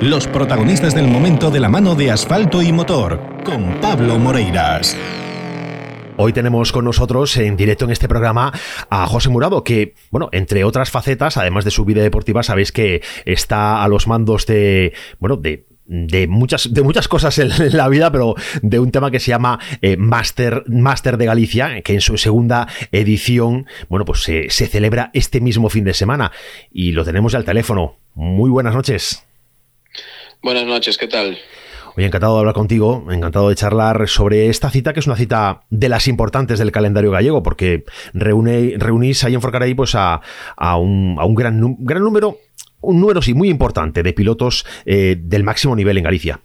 Los protagonistas del momento de la mano de asfalto y motor, con Pablo Moreiras. Hoy tenemos con nosotros en directo en este programa a José Murado, que, bueno, entre otras facetas, además de su vida deportiva, sabéis que está a los mandos de, bueno, de de muchas, de muchas cosas en, la vida, pero de un tema que se llama eh, Master, Master de Galicia, que en su segunda edición, bueno, pues se, se celebra este mismo fin de semana y lo tenemos al teléfono. Muy buenas noches. Buenas noches, ¿qué tal? Oye, encantado de hablar contigo, encantado de charlar sobre esta cita, que es una cita de las importantes del calendario gallego, porque reúne, reunís ahí en Forcaray pues, a, a, un, a un gran, gran número un número sí muy importante de pilotos eh, del máximo nivel en Galicia.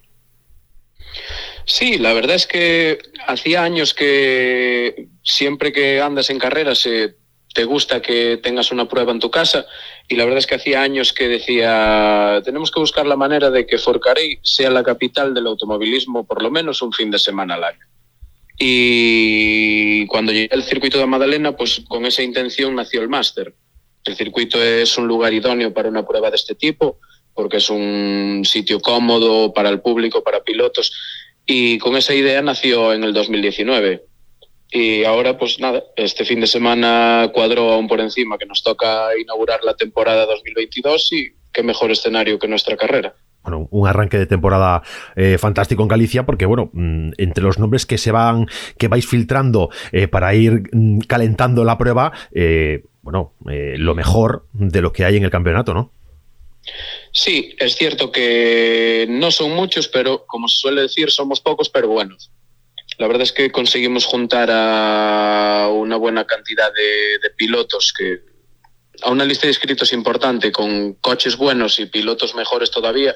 Sí, la verdad es que hacía años que siempre que andas en carreras eh, te gusta que tengas una prueba en tu casa y la verdad es que hacía años que decía tenemos que buscar la manera de que Forcarey sea la capital del automovilismo por lo menos un fin de semana al año. Y cuando llegué al circuito de Madalena, pues con esa intención nació el máster. El circuito es un lugar idóneo para una prueba de este tipo, porque es un sitio cómodo para el público, para pilotos, y con esa idea nació en el 2019. Y ahora, pues nada, este fin de semana cuadró aún por encima que nos toca inaugurar la temporada 2022 y qué mejor escenario que nuestra carrera bueno, un arranque de temporada eh, fantástico en Galicia, porque bueno, mm, entre los nombres que se van, que vais filtrando eh, para ir mm, calentando la prueba, eh, bueno, eh, lo mejor de lo que hay en el campeonato, ¿no? Sí, es cierto que no son muchos, pero como se suele decir, somos pocos, pero buenos. La verdad es que conseguimos juntar a una buena cantidad de, de pilotos que a una lista de inscritos importante con coches buenos y pilotos mejores todavía.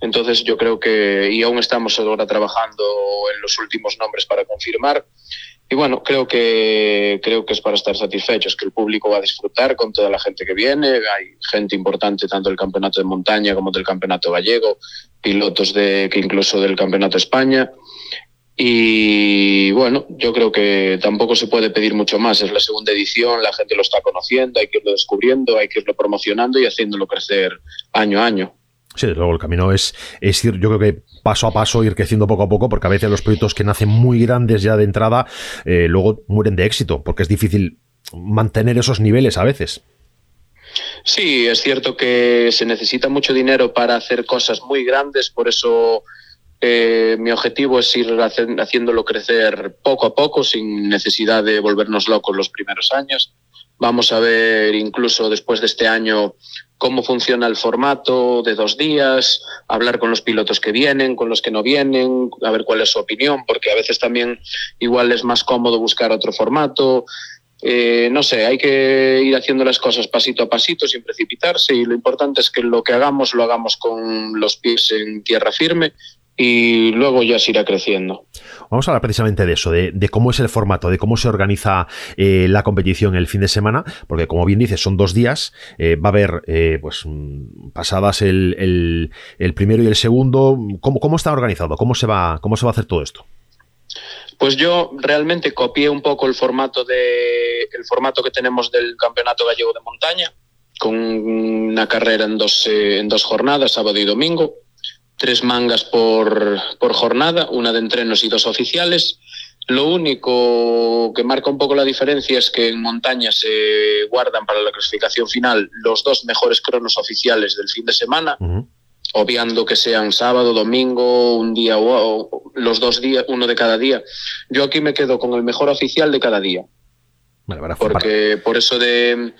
Entonces yo creo que, y aún estamos ahora trabajando en los últimos nombres para confirmar, y bueno, creo que, creo que es para estar satisfechos, que el público va a disfrutar con toda la gente que viene. Hay gente importante tanto del campeonato de montaña como del campeonato gallego, pilotos de, que incluso del campeonato de España. Y bueno, yo creo que tampoco se puede pedir mucho más. Es la segunda edición, la gente lo está conociendo, hay que irlo descubriendo, hay que irlo promocionando y haciéndolo crecer año a año. Sí, luego el camino es, es ir, yo creo que paso a paso, ir creciendo poco a poco, porque a veces los proyectos que nacen muy grandes ya de entrada, eh, luego mueren de éxito, porque es difícil mantener esos niveles a veces. Sí, es cierto que se necesita mucho dinero para hacer cosas muy grandes, por eso eh, mi objetivo es ir haciéndolo crecer poco a poco, sin necesidad de volvernos locos los primeros años. Vamos a ver incluso después de este año cómo funciona el formato de dos días, hablar con los pilotos que vienen, con los que no vienen, a ver cuál es su opinión, porque a veces también igual es más cómodo buscar otro formato. Eh, no sé, hay que ir haciendo las cosas pasito a pasito sin precipitarse y lo importante es que lo que hagamos lo hagamos con los pies en tierra firme y luego ya se irá creciendo. Vamos a hablar precisamente de eso, de, cómo es el formato, de cómo se organiza eh, la competición el fin de semana, porque como bien dices, son dos días, eh, va a haber eh, pues mm, pasadas el, el, primero y el segundo. ¿Cómo, ¿Cómo está organizado? ¿Cómo se, va, ¿Cómo se va a hacer todo esto? Pues yo realmente copié un poco el formato de el formato que tenemos del Campeonato Gallego de Montaña, con una carrera en dos, en dos jornadas, sábado y domingo tres mangas por, por jornada, una de entrenos y dos oficiales. Lo único que marca un poco la diferencia es que en montaña se guardan para la clasificación final los dos mejores cronos oficiales del fin de semana, obviando que sean sábado, domingo, un día o, los dos días, uno de cada día. Yo aquí me quedo con el mejor oficial de cada día. porque por eso de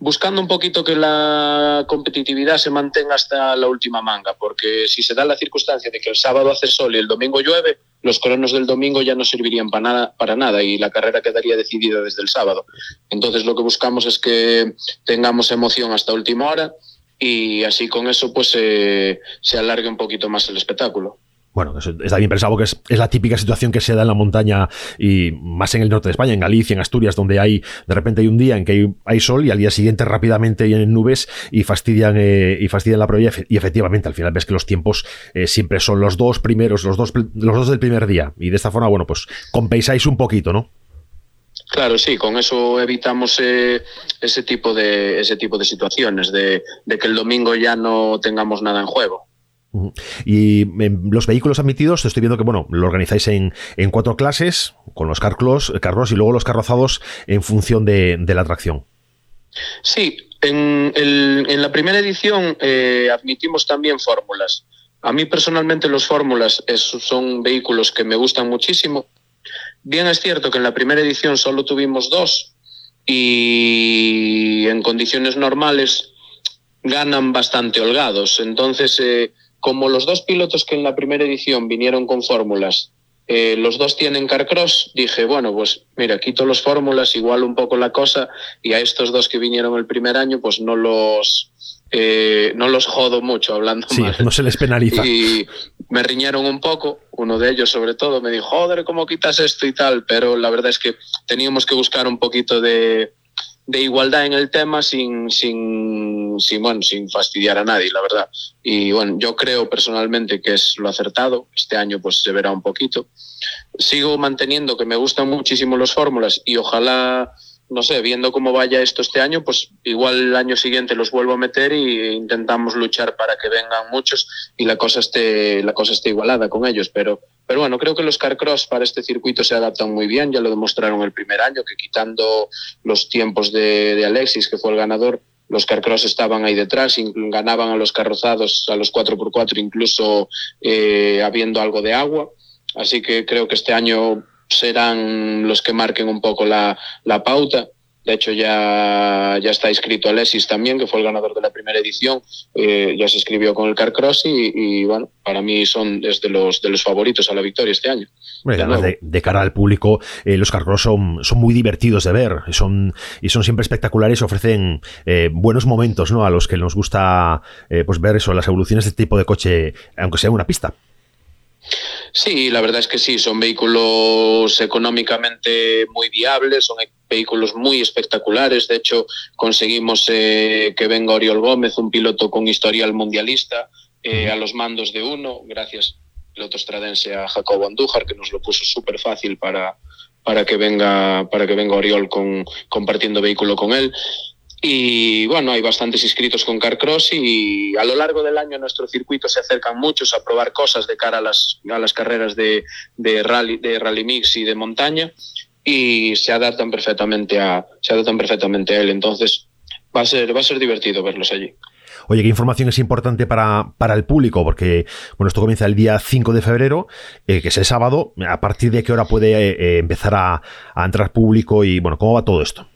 buscando un poquito que la competitividad se mantenga hasta la última manga, porque si se da la circunstancia de que el sábado hace sol y el domingo llueve, los cronos del domingo ya no servirían para nada, para nada y la carrera quedaría decidida desde el sábado. Entonces lo que buscamos es que tengamos emoción hasta última hora y así con eso pues se alargue un poquito más el espectáculo. Bueno, está bien pensado que es, la típica situación que se da en la montaña y más en el norte de España, en Galicia, en Asturias, donde hay de repente hay un día en que hay, sol y al día siguiente rápidamente vienen nubes y fastidian eh, y fastidian la prueba y efectivamente al final ves que los tiempos eh, siempre son los dos primeros, los dos, los dos del primer día y de esta forma, bueno, pues compensáis un poquito, ¿no? Claro, sí, con eso evitamos eh, ese tipo de ese tipo de situaciones, de que el domingo ya no tengamos nada en juego. Y los vehículos admitidos, estoy viendo que bueno, lo organizáis en, cuatro clases, con los carros, carros y luego los carrozados en función de, la atracción. Sí, en, la primera edición eh, admitimos también fórmulas. A mí personalmente los fórmulas son vehículos que me gustan muchísimo. Bien es cierto que en la primera edición solo tuvimos dos y en condiciones normales ganan bastante holgados. Entonces, eh, como los dos pilotos que en la primera edición vinieron con fórmulas, eh, los dos tienen carcross, dije, bueno, pues mira, quito los fórmulas, igual un poco la cosa, y a estos dos que vinieron el primer año, pues no los, eh, no los jodo mucho hablando sí, No se les penaliza. Y me riñeron un poco, uno de ellos sobre todo, me dijo, joder, ¿cómo quitas esto y tal? Pero la verdad es que teníamos que buscar un poquito de, de igualdad en el tema sin, sin, sin, bueno, sin fastidiar a nadie, la verdad. Y bueno, yo creo personalmente que es lo acertado. Este año pues se verá un poquito. Sigo manteniendo que me gustan muchísimo las fórmulas y ojalá no sé, viendo cómo vaya esto este año, pues igual el año siguiente los vuelvo a meter y intentamos luchar para que vengan muchos y la cosa esté, la cosa esté igualada con ellos. Pero, pero bueno, creo que los Carcross para este circuito se adaptan muy bien, ya lo demostraron el primer año, que quitando los tiempos de, Alexis, que fue el ganador, los Carcross estaban ahí detrás, ganaban a los carrozados, a los 4x4, incluso eh, habiendo algo de agua. Así que creo que este año serán los que marquen un poco la, pauta. De hecho, ya, ya está inscrito Alexis también, que fue el ganador de la primera edición. Eh, ya se escribió con el Carcross y, y, bueno, para mí son desde los, de los favoritos a la victoria este año. de, cara al público, eh, los Carcross son, son muy divertidos de ver son, y son siempre espectaculares ofrecen eh, buenos momentos ¿no? a los que nos gusta pues ver eso, las evoluciones de este tipo de coche, aunque sea una pista. Sí, la verdad es que sí, son vehículos económicamente muy viables, son vehículos muy espectaculares. De hecho, conseguimos eh, que venga Oriol Gómez, un piloto con historial mundialista, eh, a los mandos de uno, gracias piloto estradense a Jacobo Andújar, que nos lo puso súper fácil para, para que venga para que venga Oriol con, compartiendo vehículo con él. Y bueno, hay bastantes inscritos con Carcross y a lo largo del año nuestro circuito se acercan muchos a probar cosas de cara a las, a las carreras de, de, rally, de rally mix y de montaña y se adaptan perfectamente a, se adaptan perfectamente a él. Entonces va a ser, va a ser divertido verlos allí. Oye, ¿qué información es importante para, para el público? Porque, bueno, esto comienza el día 5 de febrero, eh, que es el sábado. ¿A partir de qué hora puede eh, empezar a, a entrar público y, bueno, cómo va todo esto?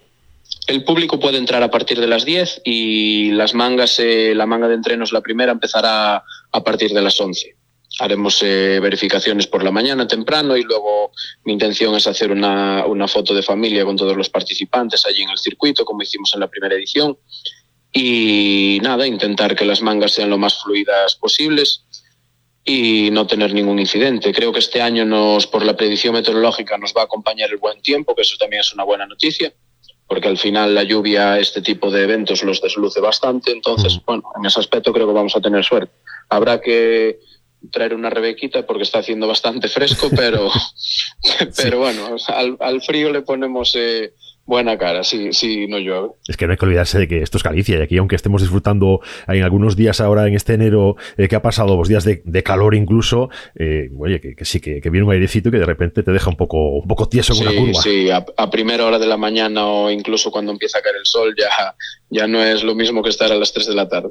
El público puede entrar a partir de las 10 y las mangas, eh, la manga de entrenos, la primera, empezará a partir de las 11. Haremos eh, verificaciones por la mañana temprano y luego mi intención es hacer una, una, foto de familia con todos los participantes allí en el circuito, como hicimos en la primera edición. Y nada, intentar que las mangas sean lo más fluidas posibles y no tener ningún incidente. Creo que este año nos, por la predicción meteorológica nos va a acompañar el buen tiempo, que eso también es una buena noticia porque al final la lluvia, este tipo de eventos los desluce bastante, entonces, bueno, en ese aspecto creo que vamos a tener suerte. Habrá que traer una rebequita porque está haciendo bastante fresco, pero, pero bueno, al, al, frío le ponemos eh, buena cara, sí, sí, no llueve. Es que no hay que olvidarse de que esto es Galicia y aquí, aunque estemos disfrutando en algunos días ahora en este enero eh, que ha pasado, los días de, calor incluso, eh, oye, que, sí, que, viene un airecito que de repente te deja un poco, un poco tieso en una curva. Sí, a, a, primera hora de la mañana o incluso cuando empieza a caer el sol ya, ya no es lo mismo que estar a las 3 de la tarde.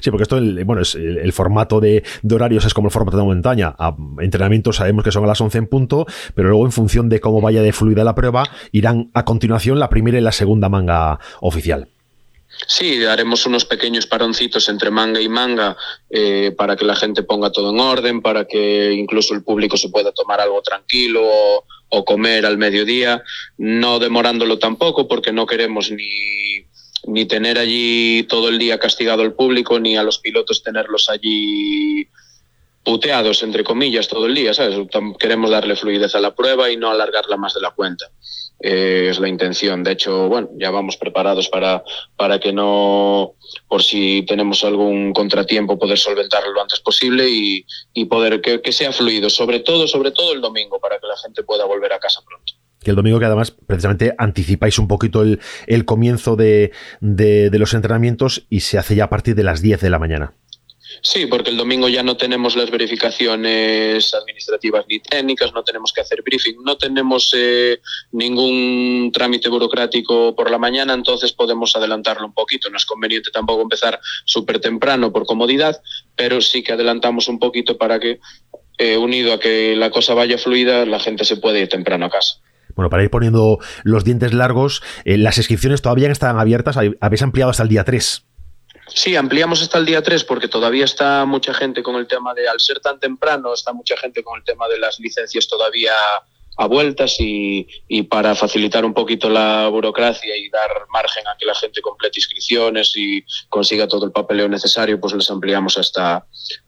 Sí, porque esto, bueno, es el, formato de, horarios es como el formato de montaña. A entrenamientos sabemos que son a las 11 en punto, pero luego en función de cómo vaya de fluida la prueba, irán a continuación la primera y la segunda manga oficial. Sí, haremos unos pequeños paroncitos entre manga y manga eh, para que la gente ponga todo en orden, para que incluso el público se pueda tomar algo tranquilo o, comer al mediodía, no demorándolo tampoco porque no queremos ni ni tener allí todo el día castigado al público, ni a los pilotos tenerlos allí puteados, entre comillas, todo el día, ¿sabes? Queremos darle fluidez a la prueba y no alargarla más de la cuenta. Eh, es la intención. De hecho, bueno, ya vamos preparados para, para que no, por si tenemos algún contratiempo, poder solventarlo lo antes posible y, y poder que, sea fluido, sobre todo, sobre todo el domingo, para que la gente pueda volver a casa pronto que el domingo que además precisamente anticipáis un poquito el, el comienzo de, de, los entrenamientos y se hace ya a partir de las 10 de la mañana. Sí, porque el domingo ya no tenemos las verificaciones administrativas ni técnicas, no tenemos que hacer briefing, no tenemos eh, ningún trámite burocrático por la mañana, entonces podemos adelantarlo un poquito. No es conveniente tampoco empezar súper temprano por comodidad, pero sí que adelantamos un poquito para que, eh, unido a que la cosa vaya fluida, la gente se puede ir temprano a casa. Bueno, para ir poniendo los dientes largos, eh, las inscripciones todavía están abiertas, habéis ampliado hasta el día 3. Sí, ampliamos hasta el día 3 porque todavía está mucha gente con el tema de, al ser tan temprano, está mucha gente con el tema de las licencias todavía a vueltas y, para facilitar un poquito la burocracia y dar margen a que la gente complete inscripciones y consiga todo el papeleo necesario, pues les ampliamos hasta,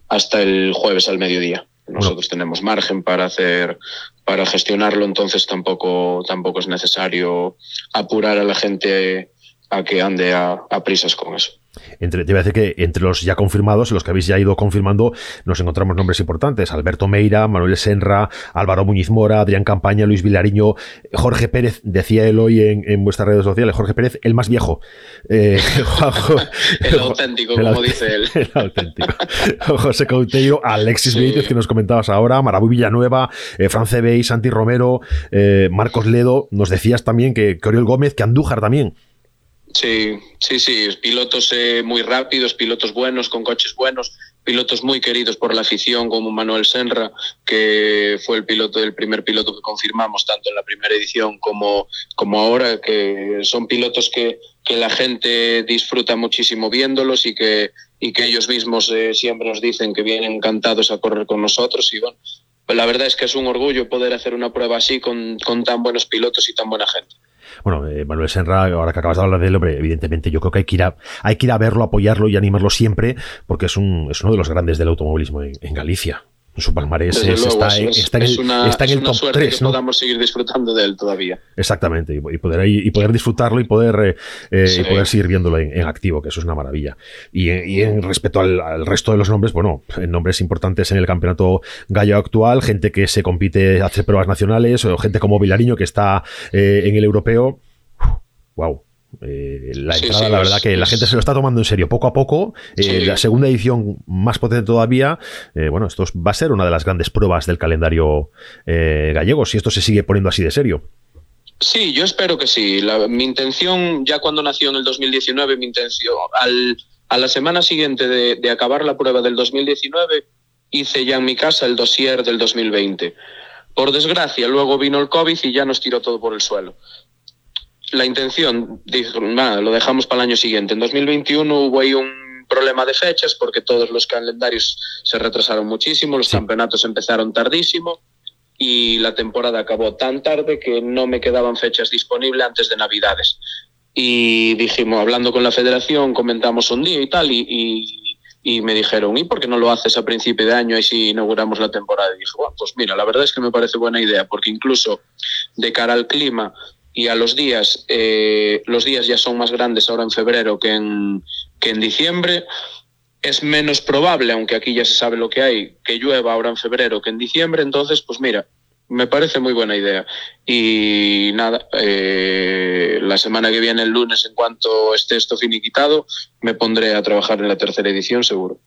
hasta el jueves al mediodía. Nosotros tenemos margen para hacer, para gestionarlo, entonces tampoco, tampoco es necesario apurar a la gente a que ande a prisas con eso. Entre, te voy a decir que entre los ya confirmados, los que habéis ya ido confirmando, nos encontramos nombres importantes. Alberto Meira, Manuel Senra, Álvaro Muñiz Mora, Adrián Campaña, Luis Vilariño, Jorge Pérez, decía él hoy en, vuestras redes sociales, Jorge Pérez, el más viejo. Eh, el auténtico, como dice él. El auténtico. José Couteiro, Alexis sí. que nos comentabas ahora, Marabú Villanueva, eh, Fran Cebey, Santi Romero, eh, Marcos Ledo. Nos decías también que, que Oriol Gómez, que Andújar también. Sí, sí, sí, pilotos eh, muy rápidos, pilotos buenos, con coches buenos, pilotos muy queridos por la afición como Manuel Senra, que fue el piloto el primer piloto que confirmamos tanto en la primera edición como, como ahora, que son pilotos que, que la gente disfruta muchísimo viéndolos y que, y que ellos mismos eh, siempre nos dicen que vienen encantados a correr con nosotros y bueno, pues la verdad es que es un orgullo poder hacer una prueba así con, con tan buenos pilotos y tan buena gente. Bueno, eh, Manuel Senra, ahora que acabas de hablar de él, hombre, evidentemente yo creo que hay que ir a, hay que ir a verlo, apoyarlo y animarlo siempre, porque es, un, es uno de los grandes del automovilismo en Galicia su palmarés está, en, está, en, el, está en el top 3. Que ¿no? podamos seguir disfrutando de él todavía. Exactamente, y, poder, y poder disfrutarlo y poder, eh, eh, sí. y poder seguir viéndolo en, activo, que eso es una maravilla. Y, y en respecto al, al, resto de los nombres, bueno, nombres importantes en el campeonato gallo actual, gente que se compite, hace pruebas nacionales, o gente como Vilariño que está eh, en el europeo. Wow, eh, la sí, entrada, sí, la verdad es, que la gente se lo está tomando en serio poco a poco. Eh, sí. La segunda edición más potente todavía. Eh, bueno, esto va a ser una de las grandes pruebas del calendario gallego, si esto se sigue poniendo así de serio. Sí, yo espero que sí. La, mi intención, ya cuando nació en el 2019, mi intención, al, a la semana siguiente de, de acabar la prueba del 2019, hice ya en mi casa el dossier del 2020. Por desgracia, luego vino el COVID y ya nos tiró todo por el suelo la intención, dijo, nada, lo dejamos para el año siguiente. En 2021 hubo ahí un problema de fechas porque todos los calendarios se retrasaron muchísimo, los sí. campeonatos empezaron tardísimo y la temporada acabó tan tarde que no me quedaban fechas disponibles antes de Navidades. Y dijimos, hablando con la federación, comentamos un día y tal, y, y, y me dijeron, ¿y por qué no lo haces a principio de año y si inauguramos la temporada? Y dije, bueno, pues mira, la verdad es que me parece buena idea, porque incluso de cara al clima, y a los días, eh, los días ya son más grandes ahora en febrero que en, que en diciembre. Es menos probable, aunque aquí ya se sabe lo que hay, que llueva ahora en febrero que en diciembre. Entonces, pues mira, me parece muy buena idea. Y nada, eh, la semana que viene, el lunes, en cuanto esté esto finiquitado, me pondré a trabajar en la tercera edición, seguro.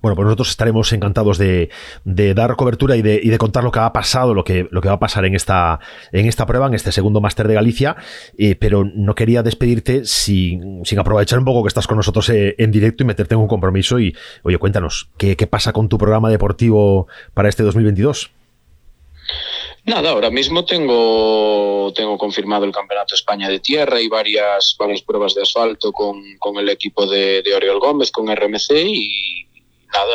Bueno, pues nosotros estaremos encantados de, dar cobertura y de, y de, contar lo que ha pasado, lo que, lo que va a pasar en esta, en esta prueba, en este segundo máster de Galicia, eh, pero no quería despedirte sin, sin, aprovechar un poco que estás con nosotros eh, en directo y meterte en un compromiso y, oye, cuéntanos, ¿qué, pasa con tu programa deportivo para este 2022? Nada, ahora mismo tengo, tengo confirmado el Campeonato España de Tierra y varias, varias pruebas de asfalto con, el equipo de Oriol Gómez, con RMC y,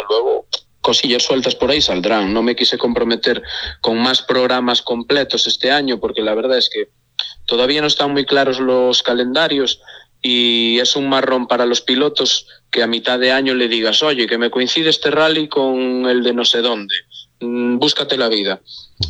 luego cosillas sueltas por ahí saldrán. No me quise comprometer con más programas completos este año porque la verdad es que todavía no están muy claros los calendarios y es un marrón para los pilotos que a mitad de año le digas, oye, que me coincide este rally con el de no sé dónde, búscate la vida.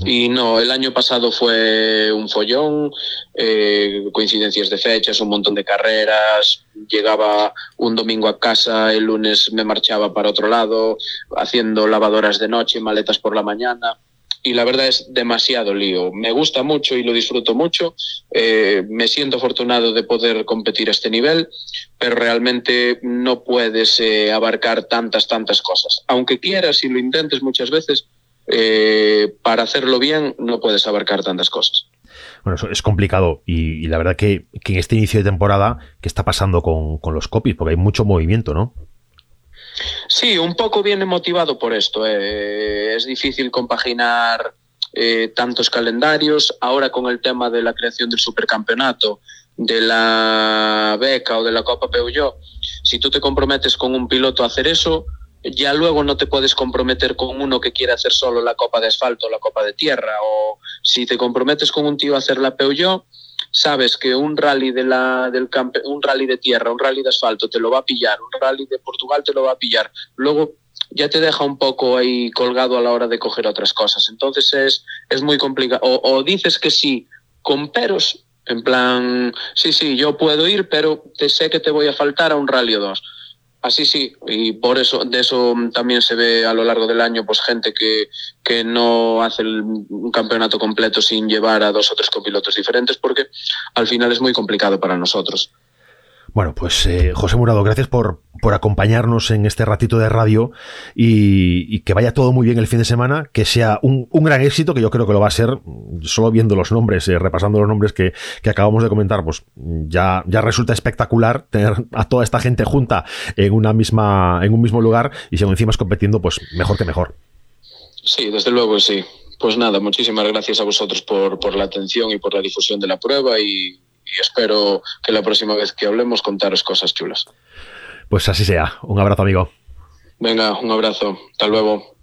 Y no, el año pasado fue un follón, eh, coincidencias de fechas, un montón de carreras, llegaba un domingo a casa, el lunes me marchaba para otro lado, haciendo lavadoras de noche, maletas por la mañana. y la verdad es demasiado lío. Me gusta mucho y lo disfruto mucho. Eh, me siento afortunado de poder competir a este nivel, pero realmente no puedes eh, abarcar tantas, tantas cosas. Aunque quieras y lo intentes muchas veces, eh, para hacerlo bien no puedes abarcar tantas cosas. Bueno, eso es complicado y, la verdad que, en este inicio de temporada, ¿qué está pasando con, con los copies? Porque hay mucho movimiento, ¿no? Sí, un poco viene motivado por esto. Eh. Es difícil compaginar eh, tantos calendarios. Ahora con el tema de la creación del supercampeonato, de la beca o de la Copa Peugeot, si tú te comprometes con un piloto a hacer eso, ya luego no te puedes comprometer con uno que quiere hacer solo la Copa de Asfalto o la Copa de Tierra. O si te comprometes con un tío a hacer la Peugeot, sabes que un rally de la del un rally de tierra, un rally de asfalto te lo va a pillar, un rally de Portugal te lo va a pillar. Luego ya te deja un poco ahí colgado a la hora de coger otras cosas. Entonces es, es muy complicado. O, o dices que sí con peros, en plan, sí, sí, yo puedo ir, pero te sé que te voy a faltar a un rally o dos Así sí, y por eso, de eso también se ve a lo largo del año, pues gente que, que no hace un campeonato completo sin llevar a dos o tres copilotos diferentes, porque al final es muy complicado para nosotros. Bueno, pues eh, José Murado, gracias por, por, acompañarnos en este ratito de radio y, que vaya todo muy bien el fin de semana, que sea un, gran éxito, que yo creo que lo va a ser, solo viendo los nombres, eh, repasando los nombres que, acabamos de comentar, pues ya, ya resulta espectacular tener a toda esta gente junta en una misma, en un mismo lugar y si encima es competiendo, pues mejor que mejor. Sí, desde luego sí. Pues nada, muchísimas gracias a vosotros por, por la atención y por la difusión de la prueba y y espero que la próxima vez que hablemos contaros cosas chulas. Pues así sea. Un abrazo, amigo. Venga, un abrazo. Hasta luego.